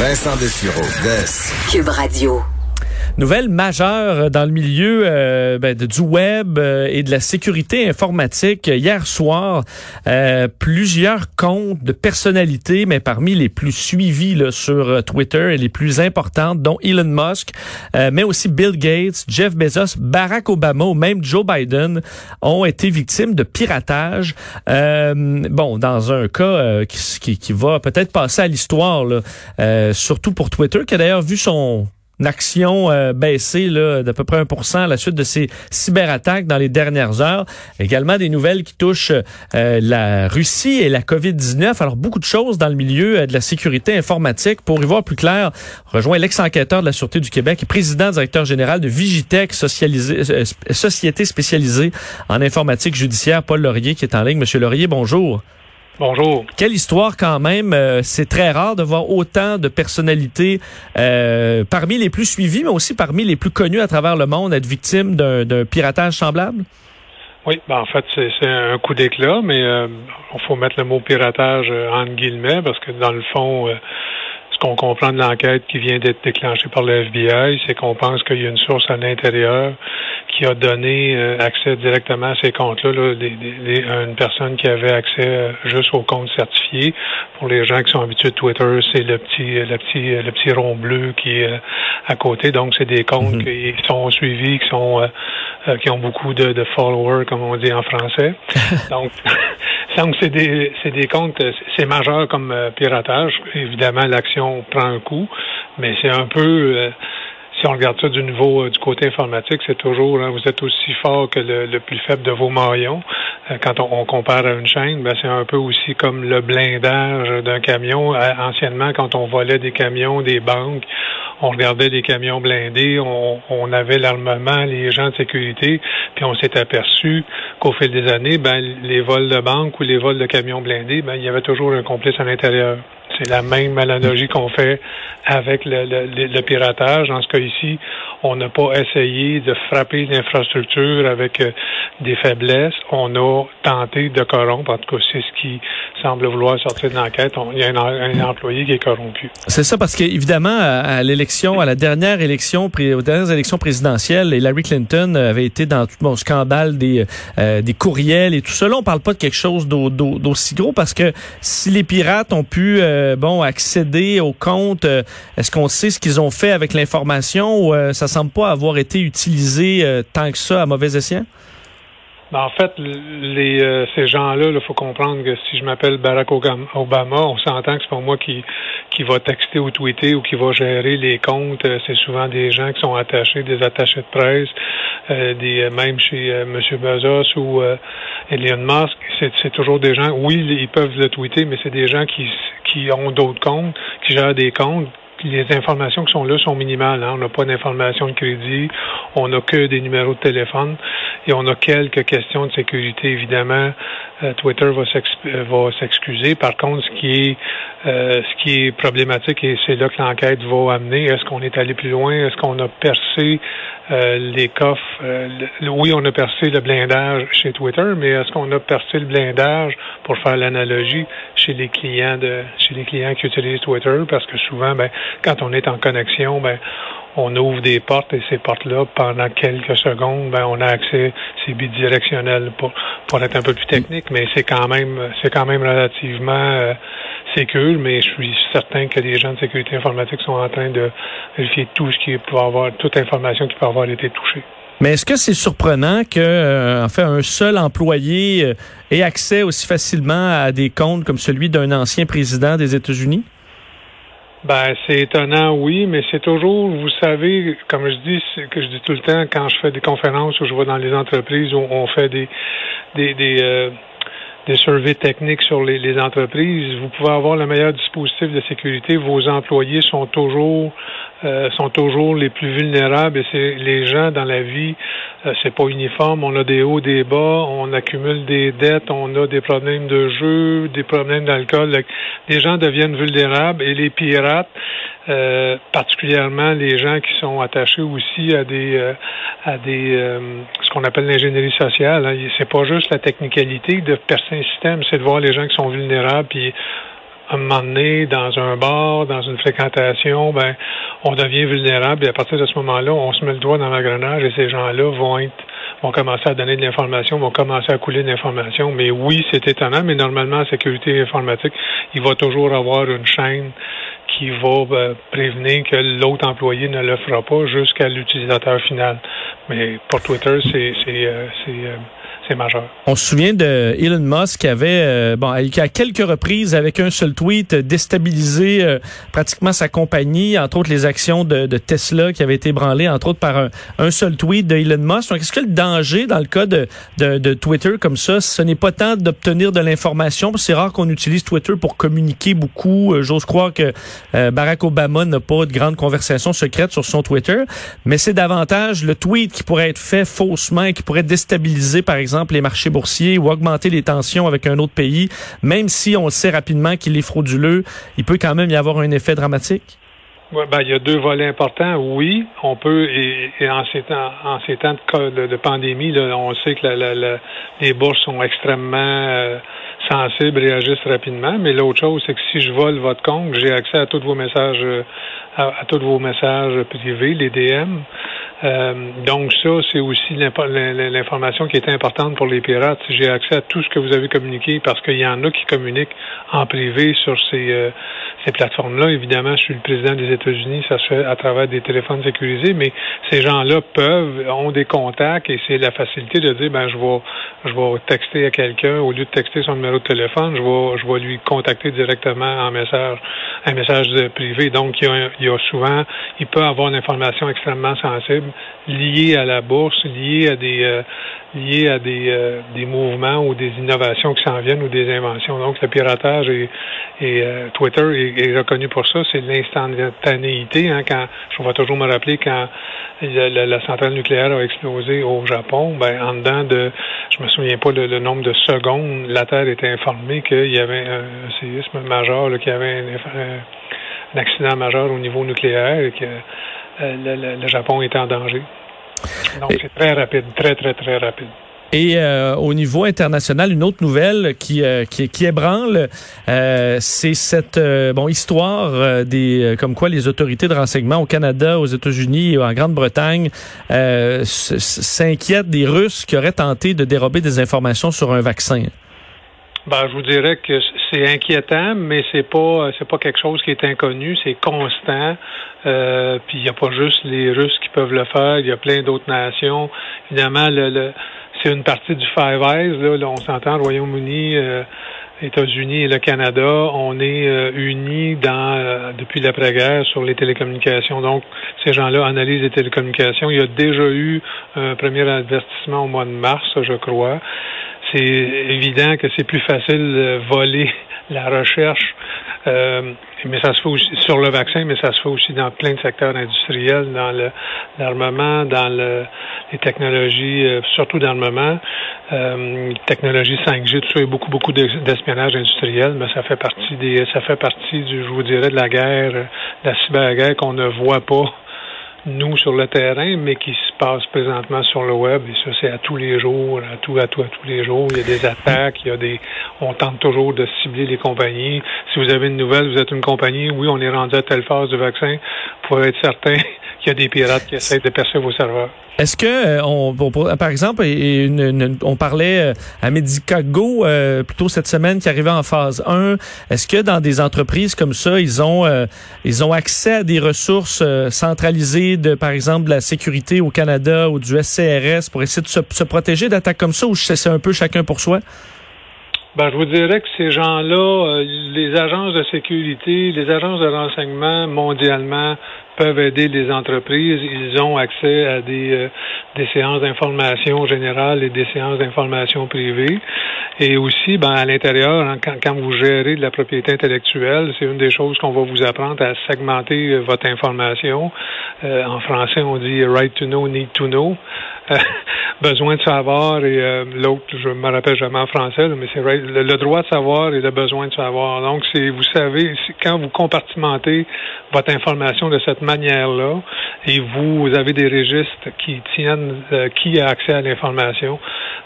Vincent Dessureau, Des. Cube Radio. Nouvelle majeure dans le milieu euh, ben, du web euh, et de la sécurité informatique. Hier soir, euh, plusieurs comptes de personnalités, mais parmi les plus suivis là, sur euh, Twitter et les plus importantes, dont Elon Musk, euh, mais aussi Bill Gates, Jeff Bezos, Barack Obama ou même Joe Biden, ont été victimes de piratage. Euh, bon, dans un cas euh, qui, qui, qui va peut-être passer à l'histoire, euh, surtout pour Twitter, qui a d'ailleurs vu son action euh, baissée d'à peu près 1 à la suite de ces cyberattaques dans les dernières heures. Également des nouvelles qui touchent euh, la Russie et la COVID-19. Alors, beaucoup de choses dans le milieu euh, de la sécurité informatique. Pour y voir plus clair, rejoint l'ex-enquêteur de la Sûreté du Québec et président directeur général de Vigitech, euh, société spécialisée en informatique judiciaire, Paul Laurier, qui est en ligne. Monsieur Laurier, bonjour. Bonjour. Quelle histoire quand même. euh, c'est très rare de voir autant de personnalités euh, parmi les plus suivies, mais aussi parmi les plus connues à travers le monde être victimes d'un piratage semblable? Oui, ben en fait, c'est un coup d'éclat, mais euh, il faut mettre le mot piratage entre guillemets parce que dans le fond, euh, qu'on comprend de l'enquête qui vient d'être déclenchée par le FBI, c'est qu'on pense qu'il y a une source à l'intérieur qui a donné euh, accès directement à ces comptes-là, là, des- des- une personne qui avait accès euh, juste aux comptes certifiés. Pour les gens qui sont habitués de Twitter, c'est le petit, le petit, le petit rond bleu qui est euh, à côté. Donc, c'est des comptes Mhm. qui sont suivis, qui sont euh, qui ont beaucoup de, de followers, comme on dit en français. Donc, donc c'est des c'est des comptes, c'est majeur comme euh, piratage. Évidemment, l'action prend un coup, mais c'est un peu euh, si on regarde ça du niveau euh, du côté informatique, c'est toujours hein, vous êtes aussi fort que le, le plus faible de vos maillons. Euh, quand on, compare à une chaîne, ben, c'est un peu aussi comme le blindage d'un camion. Euh, anciennement, quand on volait des camions, des banques, on regardait des camions blindés, on, on avait l'armement, les gens de sécurité, puis on s'est aperçu qu'au fil des années, ben, les vols de banque ou les vols de camions blindés, ben, il y avait toujours un complice à l'intérieur. C'est la même analogie qu'on fait avec le, piratage. Dans ce cas ici, on n'a pas essayé de frapper l'infrastructure avec euh, des faiblesses. On a tenté de corrompre. En tout cas, c'est ce qui semble vouloir sortir de l'enquête. Il y a un, employé qui est corrompu. C'est ça parce qu'évidemment, à, à l'élection, à la dernière élection, aux dernières élections présidentielles, Hillary Clinton avait été dans tout le scandale des, euh, des courriels et tout ça. Là, on parle pas de quelque chose d'au- d'au- d'aussi gros parce que si les pirates ont pu euh, bon accéder aux comptes, euh, est-ce qu'on sait ce qu'ils ont fait avec l'information ou euh, ça semble pas avoir été utilisé euh, tant que ça à mauvais escient? Ben, en fait, les, euh, ces gens-là, il faut comprendre que si je m'appelle Barack Obama, on s'entend que c'est pas moi qui, qui va texter ou tweeter ou qui va gérer les comptes. Euh, C'est souvent des gens qui sont attachés, des attachés de presse, euh, des euh, même chez euh, M. Bezos ou euh, Elon Musk. C'est toujours des gens, oui, ils peuvent le tweeter, mais c'est des gens qui, qui ont d'autres comptes, qui gèrent des comptes les informations qui sont là sont minimales. hein. On n'a pas d'informations de crédit, on n'a que des numéros de téléphone et on a quelques questions de sécurité. Évidemment, Twitter va s'ex- euh, va s'excuser. Par contre, ce qui est euh, ce qui est problématique et c'est là que l'enquête va amener, est-ce qu'on est allé plus loin, est-ce qu'on a percé euh, les coffres euh, oui, on a percé le blindage chez Twitter, mais est-ce qu'on a percé le blindage pour faire l'analogie chez les clients de chez les clients qui utilisent Twitter? Parce que souvent ben quand on est en connexion, ben on ouvre des portes et ces portes-là, pendant quelques secondes, ben on a accès, c'est bidirectionnel pour, pour être un peu plus technique, mais c'est quand même c'est quand même relativement euh, sécure, mais je suis certain que les gens de sécurité informatique sont en train de vérifier tout ce qui peut avoir, toute information qui peut avoir été touchée. Mais est-ce que c'est surprenant que, euh, un seul employé euh, ait accès aussi facilement à des comptes comme celui d'un ancien président des États-Unis? Ben, c'est étonnant, oui, mais c'est toujours, vous savez, comme je dis, que je dis tout le temps quand je fais des conférences ou je vais dans les entreprises où on fait des des des, euh, des surveys techniques sur les, entreprises. Vous pouvez avoir le meilleur dispositif de sécurité. Vos employés sont toujours euh, sont toujours les plus vulnérables et c'est les gens dans la vie, euh, c'est pas uniforme. On a des hauts, des bas, on accumule des dettes, on a des problèmes de jeu, des problèmes d'alcool. Les gens deviennent vulnérables et les pirates, euh, particulièrement les gens qui sont attachés aussi à des euh, à des ce qu'on appelle l'ingénierie sociale. Hein. C'est pas juste la technicalité de percer un système, c'est de voir les gens qui sont vulnérables puis un moment donné, dans un bar, dans une fréquentation, ben, on devient vulnérable et à partir de ce moment-là, on se met le doigt dans l'engrenage et ces gens-là vont être vont commencer à donner de l'information, vont commencer à couler de l'information. Mais oui, c'est étonnant, mais normalement, en sécurité informatique, il va toujours avoir une chaîne qui va ben, prévenir que l'autre employé ne le fera pas jusqu'à l'utilisateur final. Mais pour Twitter, c'est euh, euh, on se souvient de Elon Musk qui avait, euh, bon, à quelques reprises, avec un seul tweet, déstabilisé euh, pratiquement sa compagnie, entre autres les actions de, Tesla qui avaient été branlées, entre autres par un, seul tweet de Elon Musk. Donc, est-ce que le danger dans le cas de, de, Twitter comme ça, ce n'est pas tant d'obtenir de l'information, c'est rare qu'on utilise Twitter pour communiquer beaucoup. Euh, j'ose croire que Barack Obama n'a pas de grandes conversations secrètes sur son Twitter, mais c'est davantage le tweet qui pourrait être fait faussement et qui pourrait déstabiliser, par exemple, les marchés boursiers ou augmenter les tensions avec un autre pays, même si on sait rapidement qu'il est frauduleux, il peut quand même y avoir un effet dramatique? Ouais, ben, il y a deux volets importants. Oui, on peut, et, en ces temps, de, pandémie, on sait que les bourses sont extrêmement euh, sensibles, réagissent rapidement. Mais l'autre chose, c'est que si je vole votre compte, j'ai accès à tous vos messages, euh, à tous vos messages privés, les DM. Euh, donc ça, c'est aussi l'information qui est importante pour les pirates. J'ai accès à tout ce que vous avez communiqué, parce qu'il y en a qui communiquent en privé sur ces, euh, ces plateformes-là. Évidemment, je suis le président des États-Unis, ça se fait à travers des téléphones sécurisés, mais ces gens-là peuvent, ont des contacts et c'est la facilité de dire, ben je vais, je vais texter à quelqu'un au lieu de texter son numéro de téléphone, je vais, je vais lui contacter directement en message, un message privé. Donc il y a, il y a souvent, il peut avoir une information extrêmement sensible liées à la bourse, liées à des euh, à des, euh, des mouvements ou des innovations qui s'en viennent ou des inventions. Donc le piratage et, et euh, Twitter est, reconnu pour ça, c'est l'instantanéité. Hein, quand je vais toujours me rappeler quand la, centrale nucléaire a explosé au Japon, ben en dedans de je me souviens pas le, nombre de secondes, la Terre était informée qu'il y avait un, séisme majeur, qu'il y avait un, un accident majeur au niveau nucléaire et que euh, le, Japon est en danger. Donc, c'est très rapide, très, très, très rapide. Et euh, au niveau international, une autre nouvelle qui euh, qui, qui, ébranle, c'est cette bon histoire des comme quoi les autorités de renseignement au Canada, aux États-Unis et en Grande-Bretagne s'inquiètent des Russes qui auraient tenté de dérober des informations sur un vaccin. Ben, je vous dirais que c'est inquiétant, mais c'est pas c'est pas quelque chose qui est inconnu, c'est constant. Euh, puis il n'y a pas juste les Russes qui peuvent le faire, il y a plein d'autres nations. Évidemment, le, c'est une partie du Five Eyes. Là, on s'entend, Royaume-Uni, euh, États-Unis et le Canada, on est euh, unis dans euh, depuis l'après-guerre sur les télécommunications. Donc, ces gens-là analysent les télécommunications. Il y a déjà eu un premier avertissement au mois de mars, je crois c'est évident que c'est plus facile de voler la recherche, euh, mais ça se fait aussi sur le vaccin, mais ça se fait aussi dans plein de secteurs industriels, dans l'armement, dans le, les technologies, euh, surtout d'armement, euh, technologie 5G, tout ça, il y a beaucoup, beaucoup d'espionnage industriel, mais ça fait partie des, ça fait partie du, je vous dirais, de la guerre, de la cyberguerre qu'on ne voit pas nous sur le terrain, mais qui passe présentement sur le web. Et ça, c'est à tous les jours, à tout, à tout, à tous les jours. Il y a des attaques, il y a des. On tente toujours de cibler les compagnies. Si vous avez une nouvelle, vous êtes une compagnie, oui, on est rendu à telle phase du vaccin, pour être certain qu'il y a des pirates qui essaient de percer vos serveurs. Est-ce que, euh, on, par exemple, on parlait euh, à Medicago euh, plutôt cette semaine qui arrivait en phase 1, est-ce que dans des entreprises comme ça, ils ont ils ont accès à des ressources centralisées de, par exemple, de la sécurité au Canada? Ou du SCRS pour essayer de se, se protéger d'attaques comme ça ou c'est un peu chacun pour soi? Ben, je vous dirais que ces gens-là, les agences de sécurité, les agences de renseignement mondialement peuvent aider les entreprises. Ils ont accès à des, euh, des séances d'information générale et des séances d'information privée. Et aussi, ben, à l'intérieur, hein, quand, quand, vous gérez de la propriété intellectuelle, c'est une des choses qu'on va vous apprendre à segmenter euh, votre information. Euh, en français, on dit right to know, need to know. besoin de savoir et euh, l'autre, je me rappelle jamais en français, mais c'est right, le, droit de savoir et le besoin de savoir. Donc, c'est vous savez, quand vous compartimentez votre information de cette manière-là et vous, avez des registres qui tiennent euh, qui a accès à l'information,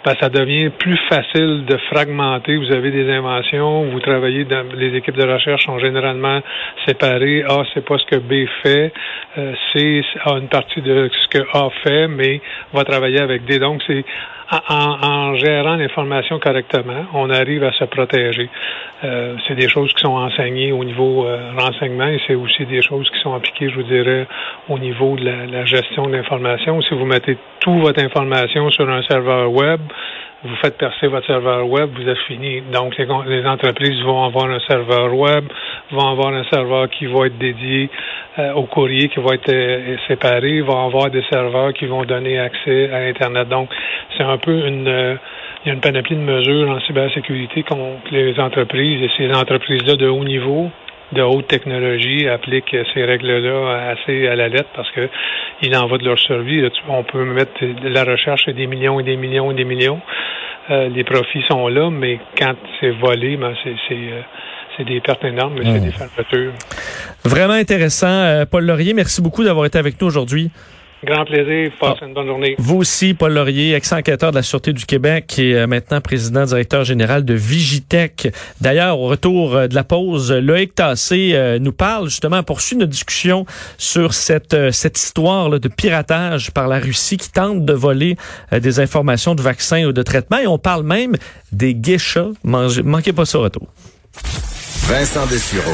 ben, ça devient plus facile de fragmenter. Vous avez des inventions, vous travaillez dans les équipes de recherche sont généralement séparées. A, c'est pas ce que B fait. Euh, C a une partie de ce que A fait, mais va travailler avec D. Donc, c'est en, en, gérant l'information correctement, on arrive à se protéger. Euh, c'est des choses qui sont enseignées au niveau euh, renseignement et c'est aussi des choses qui sont appliquées, je vous dirais, au niveau de la, la gestion de l'information. Si vous mettez toute votre information sur un serveur web, vous faites percer votre serveur web, vous êtes fini. Donc, les, les, entreprises vont avoir un serveur web, vont avoir un serveur qui va être dédié euh, au courrier, qui va être euh, séparé, vont avoir des serveurs qui vont donner accès à Internet. Donc, c'est un peu une, euh, il y a une panoplie de mesures en cybersécurité contre les entreprises et ces entreprises-là de haut niveau de haute technologie appliquent ces règles-là assez à la lettre parce que il en va de leur survie. On peut mettre de la recherche des millions et des millions et des millions. Euh, les profits sont là, mais quand c'est volé, ben c'est euh, c'est des pertes énormes, mais c'est des fermetures. Vraiment intéressant. Euh, Paul Laurier, merci beaucoup d'avoir été avec nous aujourd'hui. Grand plaisir. Passez ah. une bonne journée. Vous aussi, Paul Laurier, ex-enquêteur de la Sûreté du Québec, qui est maintenant président directeur général de Vigitech. D'ailleurs, au retour euh, de la pause, Loïc Tassé euh, nous parle justement, poursuit notre discussion sur cette, euh, cette histoire là, de piratage par la Russie qui tente de voler des informations de vaccins ou de traitements. Et on parle même des geishas. Manquez pas ça au retour. Vincent Dessureau.